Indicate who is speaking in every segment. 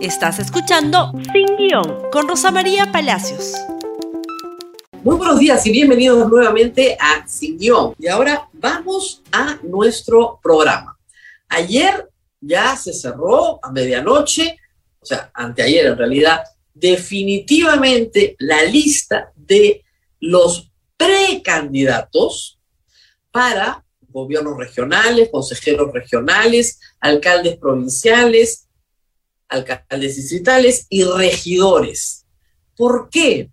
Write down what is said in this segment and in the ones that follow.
Speaker 1: Estás escuchando Sin Guión con Rosa María Palacios.
Speaker 2: Muy buenos días y bienvenidos nuevamente a Sin Guión. Y ahora vamos a nuestro programa. Ayer ya se cerró a medianoche, o sea, anteayer en realidad, definitivamente la lista de los precandidatos para gobiernos regionales, consejeros regionales, alcaldes provinciales, alcaldes distritales y regidores. ¿Por qué?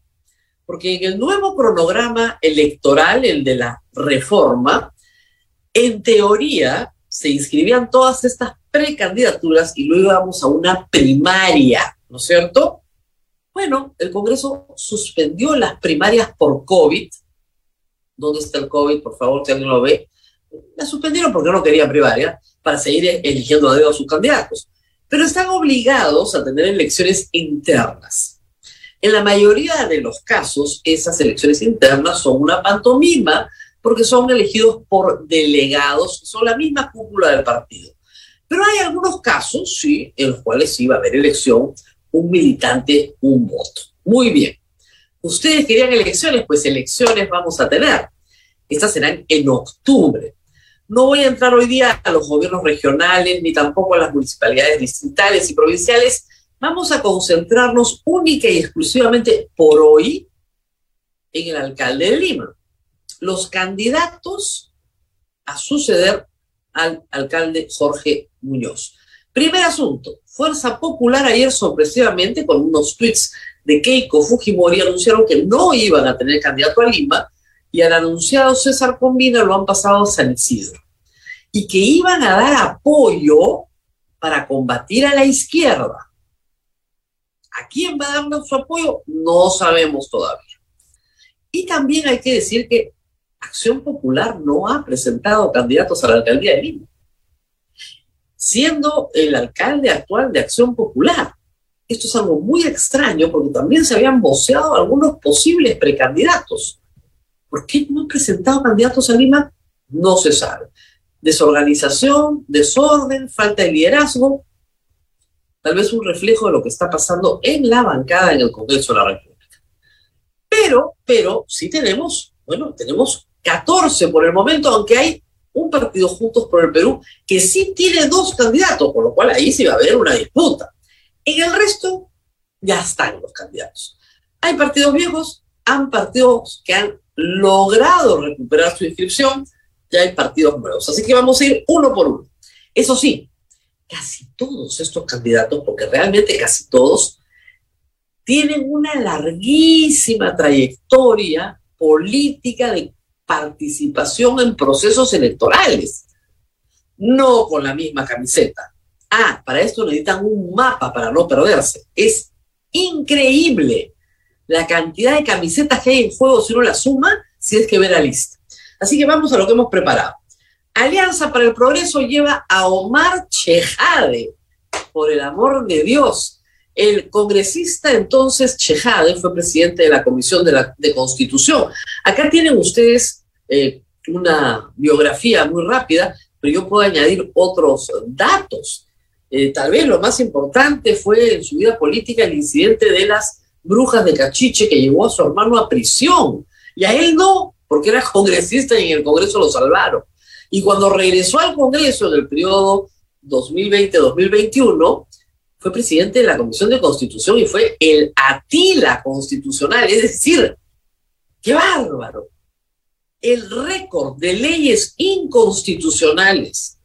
Speaker 2: Porque en el nuevo cronograma electoral, el de la reforma, en teoría se inscribían todas estas precandidaturas y luego íbamos a una primaria, ¿no es cierto? Bueno, el Congreso suspendió las primarias por COVID. ¿Dónde está el COVID? Por favor, si alguien lo ve. La suspendieron porque no querían primaria para seguir eligiendo a dedo a sus candidatos pero están obligados a tener elecciones internas. En la mayoría de los casos, esas elecciones internas son una pantomima porque son elegidos por delegados, son la misma cúpula del partido. Pero hay algunos casos, sí, en los cuales sí va a haber elección, un militante, un voto. Muy bien. Ustedes querían elecciones, pues elecciones vamos a tener. Estas serán en octubre. No voy a entrar hoy día a los gobiernos regionales ni tampoco a las municipalidades distritales y provinciales. Vamos a concentrarnos única y exclusivamente por hoy en el alcalde de Lima. Los candidatos a suceder al alcalde Jorge Muñoz. Primer asunto, Fuerza Popular ayer sorpresivamente con unos tweets de Keiko Fujimori anunciaron que no iban a tener candidato a Lima y al anunciado César Combina lo han pasado a San Isidro. Y que iban a dar apoyo para combatir a la izquierda. ¿A quién va a darle su apoyo? No sabemos todavía. Y también hay que decir que Acción Popular no ha presentado candidatos a la alcaldía de Lima, siendo el alcalde actual de Acción Popular. Esto es algo muy extraño porque también se habían voceado algunos posibles precandidatos. ¿Por qué no han presentado candidatos a Lima? No se sabe. Desorganización, desorden, falta de liderazgo, tal vez un reflejo de lo que está pasando en la bancada en el Congreso de la República. Pero, pero sí tenemos, bueno, tenemos 14 por el momento, aunque hay un partido Juntos por el Perú que sí tiene dos candidatos, por lo cual ahí sí va a haber una disputa. En el resto ya están los candidatos. Hay partidos viejos, han partidos que han logrado recuperar su inscripción, ya hay partidos nuevos. Así que vamos a ir uno por uno. Eso sí, casi todos estos candidatos, porque realmente casi todos, tienen una larguísima trayectoria política de participación en procesos electorales, no con la misma camiseta. Ah, para esto necesitan un mapa para no perderse. Es increíble la cantidad de camisetas que hay en juego si uno la suma, si es que ve la lista. Así que vamos a lo que hemos preparado. Alianza para el Progreso lleva a Omar Chejade, por el amor de Dios. El congresista entonces Chejade fue presidente de la Comisión de, la, de Constitución. Acá tienen ustedes eh, una biografía muy rápida, pero yo puedo añadir otros datos. Eh, tal vez lo más importante fue en su vida política el incidente de las brujas de Cachiche que llevó a su hermano a prisión. Y a él no, porque era congresista y en el Congreso lo salvaron. Y cuando regresó al Congreso en el periodo 2020-2021, fue presidente de la Comisión de Constitución y fue el Atila constitucional. Es decir, qué bárbaro. El récord de leyes inconstitucionales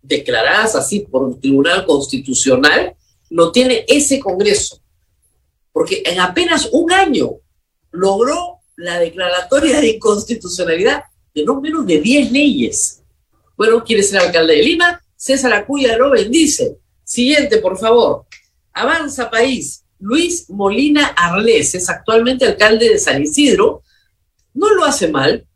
Speaker 2: declaradas así por un tribunal constitucional lo tiene ese Congreso porque en apenas un año logró la declaratoria de inconstitucionalidad de no menos de 10 leyes. Bueno, quiere ser alcalde de Lima, César Acuya lo bendice. Siguiente, por favor. Avanza País. Luis Molina Arles es actualmente alcalde de San Isidro. No lo hace mal.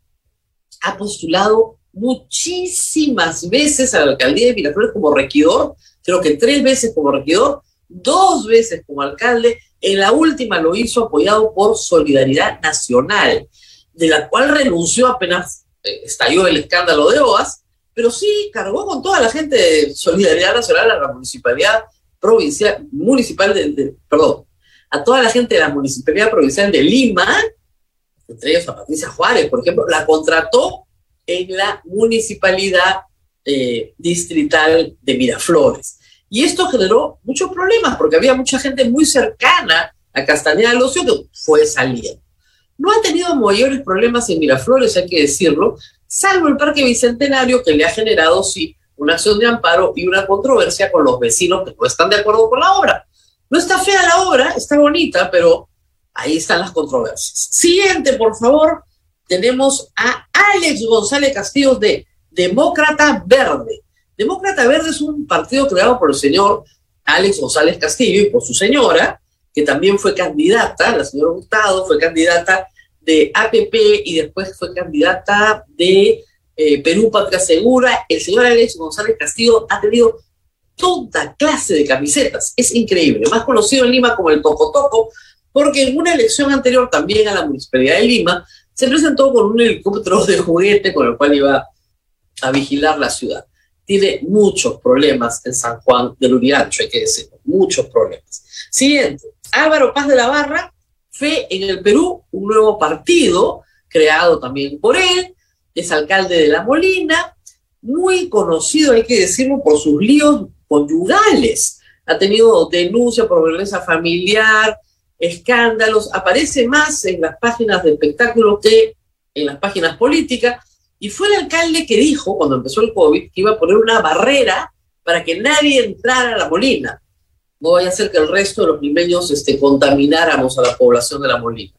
Speaker 2: Ha postulado muchísimas veces a la alcaldía de Miraflores como regidor, creo que tres veces como regidor, dos veces como alcalde en la última lo hizo apoyado por Solidaridad Nacional, de la cual renunció apenas eh, estalló el escándalo de OAS, pero sí cargó con toda la gente de Solidaridad Nacional a la municipalidad provincial, municipal de, perdón, a toda la gente de la Municipalidad Provincial de Lima, entre ellos a Patricia Juárez, por ejemplo, la contrató en la Municipalidad eh, Distrital de Miraflores. Y esto generó muchos problemas porque había mucha gente muy cercana a Castañeda del Ocio que fue saliendo. No ha tenido mayores problemas en Miraflores, hay que decirlo, salvo el Parque Bicentenario que le ha generado, sí, una acción de amparo y una controversia con los vecinos que no están de acuerdo con la obra. No está fea la obra, está bonita, pero ahí están las controversias. Siguiente, por favor, tenemos a Alex González Castillo de Demócrata Verde. Demócrata Verde es un partido creado por el señor Alex González Castillo y por su señora, que también fue candidata, la señora Hurtado fue candidata de APP y después fue candidata de eh, Perú Patria Segura. El señor Alex González Castillo ha tenido toda clase de camisetas. Es increíble. Más conocido en Lima como el Toco Toco, porque en una elección anterior también a la Municipalidad de Lima se presentó con un helicóptero de juguete con el cual iba a vigilar la ciudad. Tiene muchos problemas en San Juan del Uriancho, hay que decirlo, muchos problemas. Siguiente, Álvaro Paz de la Barra fue en el Perú un nuevo partido creado también por él, es alcalde de La Molina, muy conocido, hay que decirlo, por sus líos conyugales. Ha tenido denuncia por violencia familiar, escándalos, aparece más en las páginas de espectáculos que en las páginas políticas. Y fue el alcalde que dijo, cuando empezó el COVID, que iba a poner una barrera para que nadie entrara a la Molina no vaya a ser que el resto de los limeños este, contamináramos a la población de la Molina.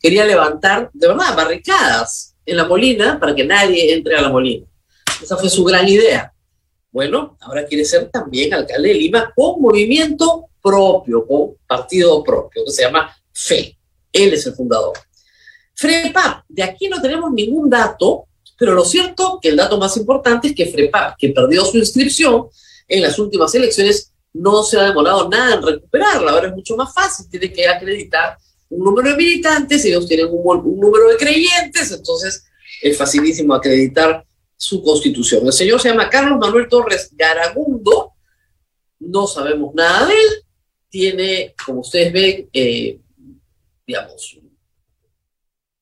Speaker 2: Quería levantar, de verdad, barricadas en la Molina para que nadie entre a la Molina. Esa fue su gran idea. Bueno, ahora quiere ser también alcalde de Lima con movimiento propio, con partido propio, que se llama FE. Él es el fundador. FREPAP, de aquí no tenemos ningún dato, pero lo cierto que el dato más importante es que FREPAP, que perdió su inscripción en las últimas elecciones, no se ha demorado nada en recuperarla. Ahora es mucho más fácil, tiene que acreditar un número de militantes, ellos tienen un, número de creyentes, entonces es facilísimo acreditar su constitución. El señor se llama Carlos Manuel Torres Garagundo, no sabemos nada de él, tiene, como ustedes ven, eh, digamos,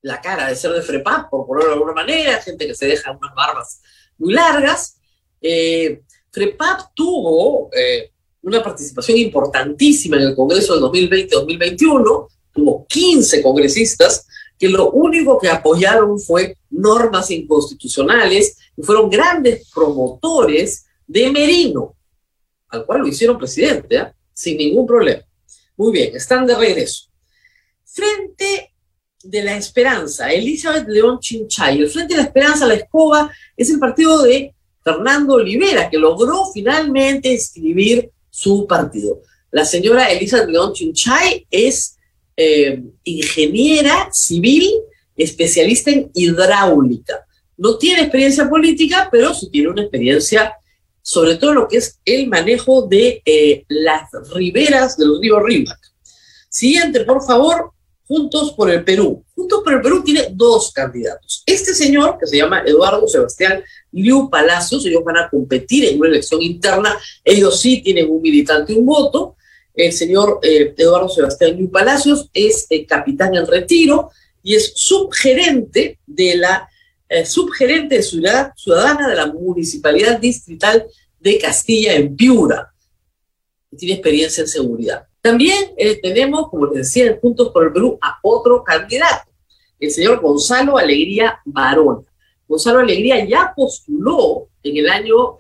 Speaker 2: la cara de ser de FREPAP, por ponerlo de alguna manera, gente que se deja unas barbas muy largas. Eh, FREPAP tuvo eh, una participación importantísima en el Congreso del 2020-2021, tuvo 15 congresistas que lo único que apoyaron fue normas inconstitucionales y fueron grandes promotores de Merino, al cual lo hicieron presidente, ¿eh? sin ningún problema. Muy bien, están de regreso. Frente de la Esperanza, Elizabeth León Chinchay, el Frente de la Esperanza, la escoba, es el partido de Fernando Olivera, que logró finalmente escribir su partido. La señora Elisa León Chinchay es eh, ingeniera civil, especialista en hidráulica. No tiene experiencia política, pero sí tiene una experiencia sobre todo lo que es el manejo de eh, las riberas del río Rímac. Siguiente, por favor, Juntos por el Perú. Juntos por el Perú tiene dos candidatos. Este señor, que se llama Eduardo Sebastián Liu Palacios, ellos van a competir en una elección interna, ellos sí tienen un militante y un voto. El señor eh, Eduardo Sebastián Liu Palacios es eh, capitán en retiro y es subgerente de la eh, subgerente ciudad, ciudadana de la Municipalidad Distrital de Castilla en Piura. Tiene experiencia en seguridad. También eh, tenemos, como les decía, en Juntos por el Perú, a otro candidato, el señor Gonzalo Alegría Barona. Gonzalo Alegría ya postuló en el año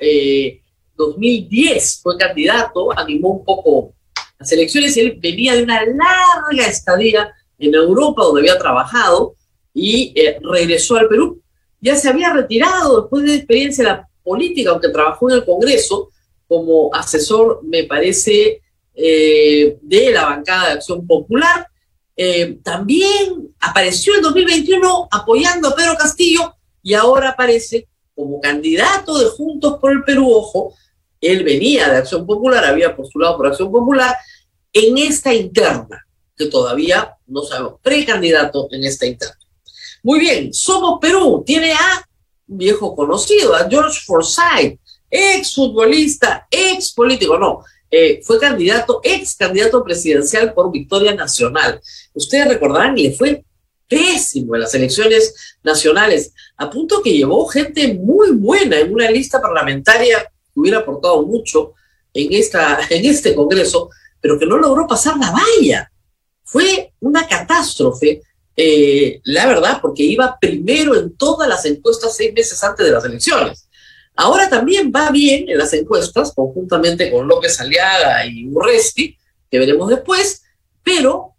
Speaker 2: 2010, eh, fue candidato, animó un poco las elecciones él venía de una larga estadía en Europa donde había trabajado y eh, regresó al Perú. Ya se había retirado después de experiencia en la política, aunque trabajó en el Congreso como asesor, me parece, eh, de la bancada de Acción Popular. Eh, también apareció en 2021 apoyando a Pedro Castillo y ahora aparece como candidato de Juntos por el Perú. Ojo, él venía de Acción Popular, había postulado por Acción Popular en esta interna, que todavía no sabemos, precandidato en esta interna. Muy bien, Somos Perú tiene a un viejo conocido, a George Forsyth, ex futbolista, ex político, no, eh, fue candidato, ex candidato presidencial por Victoria Nacional. Ustedes recordarán, le fue pésimo en las elecciones nacionales, a punto que llevó gente muy buena en una lista parlamentaria que hubiera aportado mucho en, esta, en este Congreso, pero que no logró pasar la valla. Fue una catástrofe, eh, la verdad, porque iba primero en todas las encuestas seis meses antes de las elecciones. Ahora también va bien en las encuestas, conjuntamente con López Aliaga y Urresti, que veremos después, pero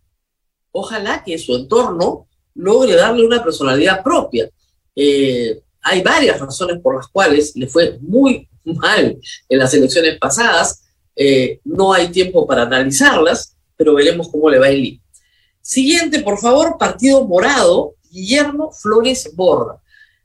Speaker 2: ojalá que su entorno logre darle una personalidad propia. Eh, hay varias razones por las cuales le fue muy mal en las elecciones pasadas. Eh, no hay tiempo para analizarlas, pero veremos cómo le va el. Siguiente, por favor, Partido Morado, Guillermo Flores Borda.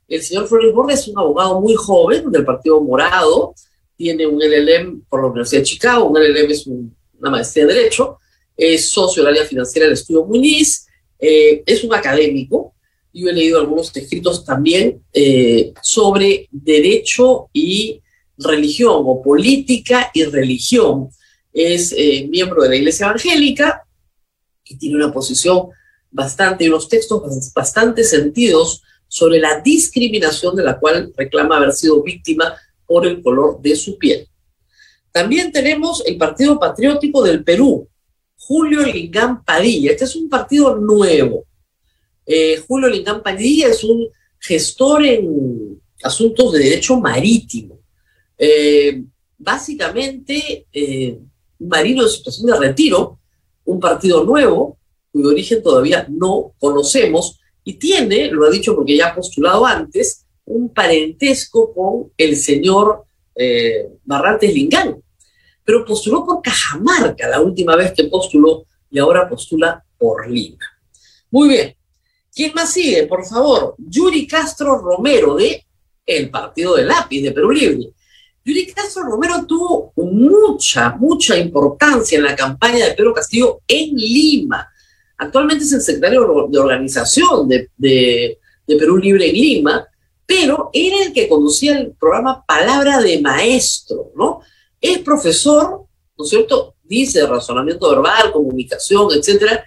Speaker 2: El señor Flores Borda es un abogado muy joven del Partido Morado, tiene un LLM por la Universidad de Chicago, un LLM es una maestría de Derecho, es socio del área financiera del Estudio Muñiz, eh, es un académico, yo he leído algunos escritos también eh, sobre derecho y religión o política y religión. Es eh, miembro de la Iglesia Evangélica y tiene una posición bastante unos textos bastante sentidos sobre la discriminación de la cual reclama haber sido víctima por el color de su piel. También tenemos el Partido Patriótico del Perú, Julio Lingán Padilla. Este es un partido nuevo. Eh, Julio Lingán Padilla es un gestor en asuntos de derecho marítimo. Eh, básicamente, eh, marino en situación de retiro, un partido nuevo, cuyo origen todavía no conocemos, y tiene, lo ha dicho porque ya ha postulado antes, un parentesco con el señor eh, Barrantes Lingán. Pero postuló por Cajamarca la última vez que postuló y ahora postula por Lima. Muy bien. ¿Quién más sigue? Por favor, Yuri Castro Romero de El Partido de Lápiz de Perú Libre. Yuri Castro Romero tuvo mucha, mucha importancia en la campaña de Pedro Castillo en Lima. Actualmente es el secretario de organización de, Perú Libre en Lima, pero era el que conducía el programa Palabra de Maestro, ¿no? Es profesor, ¿no es cierto? Dice razonamiento verbal, comunicación, etcétera,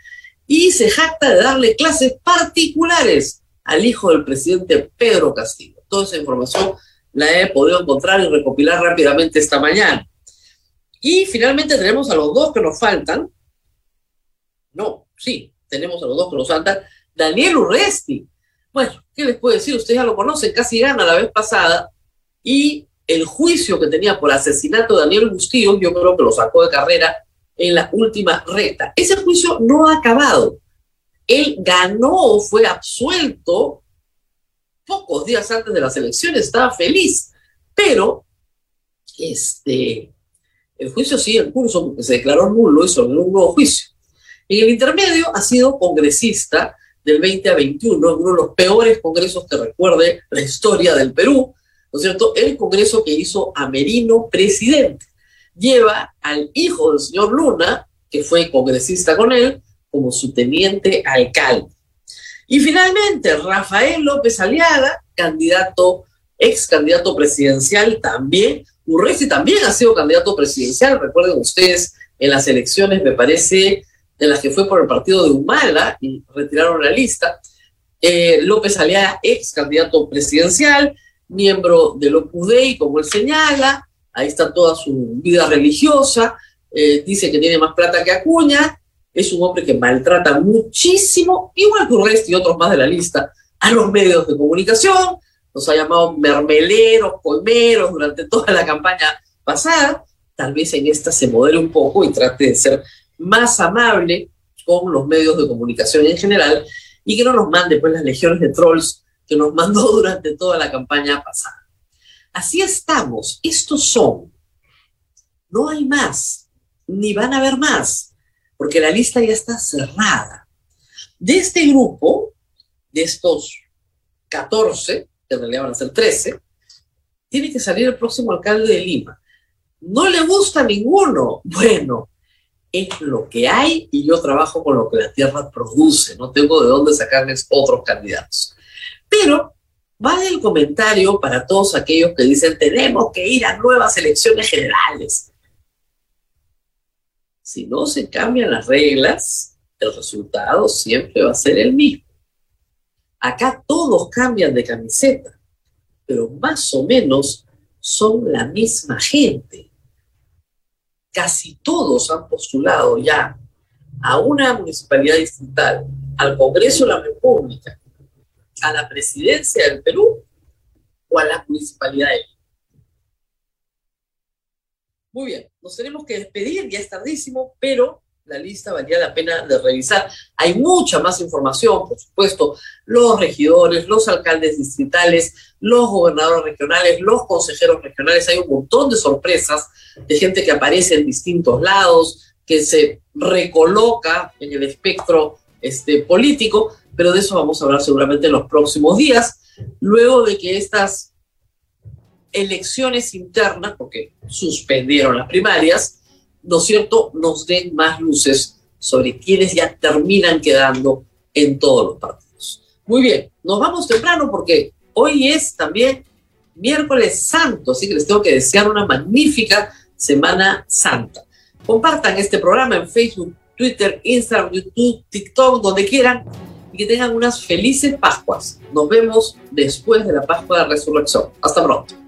Speaker 2: y se jacta de darle clases particulares al hijo del presidente Pedro Castillo. Toda esa información la he podido encontrar y recopilar rápidamente esta mañana. Y finalmente tenemos a los dos que nos faltan. No, sí, tenemos a los dos que nos faltan. Daniel Urresti. Bueno, ¿qué les puedo decir? Ustedes ya lo conocen, casi gana la vez pasada. Y el juicio que tenía por asesinato de Daniel Bustillo, yo creo que lo sacó de carrera en la última recta. Ese juicio no ha acabado. Él ganó, fue absuelto pocos días antes de las elecciones, estaba feliz, pero este, el juicio sigue en curso se declaró nulo y sobre un nuevo juicio. En el intermedio ha sido congresista del 20 a 21, uno de los peores congresos que recuerde la historia del Perú, ¿no es cierto? El congreso que hizo a Merino presidente. Lleva al hijo del señor Luna, que fue congresista con él, como su teniente alcalde. Y finalmente, Rafael López Aliaga, candidato, ex candidato presidencial también. Urresti también ha sido candidato presidencial, recuerden ustedes, en las elecciones, me parece, en las que fue por el partido de Humala y retiraron la lista. Eh, López Aliaga, ex candidato presidencial, miembro del Opus Dei, como él señala, ahí está toda su vida religiosa, eh, dice que tiene más plata que Acuña, es un hombre que maltrata muchísimo, igual que Urresti y otros más de la lista, a los medios de comunicación, nos ha llamado mermeleros, colmeros durante toda la campaña pasada, tal vez en esta se modere un poco y trate de ser más amable con los medios de comunicación en general y que no nos mande pues las legiones de trolls que nos mandó durante toda la campaña pasada. Así estamos, estos son, no hay más, ni van a haber más porque la lista ya está cerrada. De este grupo, de estos 14, que en realidad van a ser 13, tiene que salir el próximo alcalde de Lima. ¿No le gusta a ninguno? Bueno, es lo que hay y yo trabajo con lo que la tierra produce, no tengo de dónde sacarles otros candidatos. Pero vale el comentario para todos aquellos que dicen tenemos que ir a nuevas elecciones generales. si no se cambian las reglas, el resultado siempre va a ser el mismo. Acá todos cambian de camiseta, pero más o menos son la misma gente. Casi todos han postulado ya a una municipalidad distrital, al Congreso de la República, a la presidencia del Perú o a la municipalidad de Muy bien, nos tenemos que despedir, ya es tardísimo, pero la lista valía la pena de revisar. Hay mucha más información, por supuesto, los regidores, los alcaldes distritales, los gobernadores regionales, los consejeros regionales, hay un montón de sorpresas de gente que aparece en distintos lados, que se recoloca en el espectro este, político, pero de eso vamos a hablar seguramente en los próximos días, luego de que estas elecciones internas, porque suspendieron las primarias, ¿no es cierto?, nos den más luces sobre quienes ya terminan quedando en todos los partidos. Muy bien, nos vamos temprano porque hoy es también miércoles santo, así que les tengo que desear una magnífica Semana Santa. Compartan este programa en Facebook, Twitter, Instagram, YouTube, TikTok, donde quieran y que tengan unas felices Pascuas. Nos vemos después de la Pascua de Resurrección. Hasta pronto.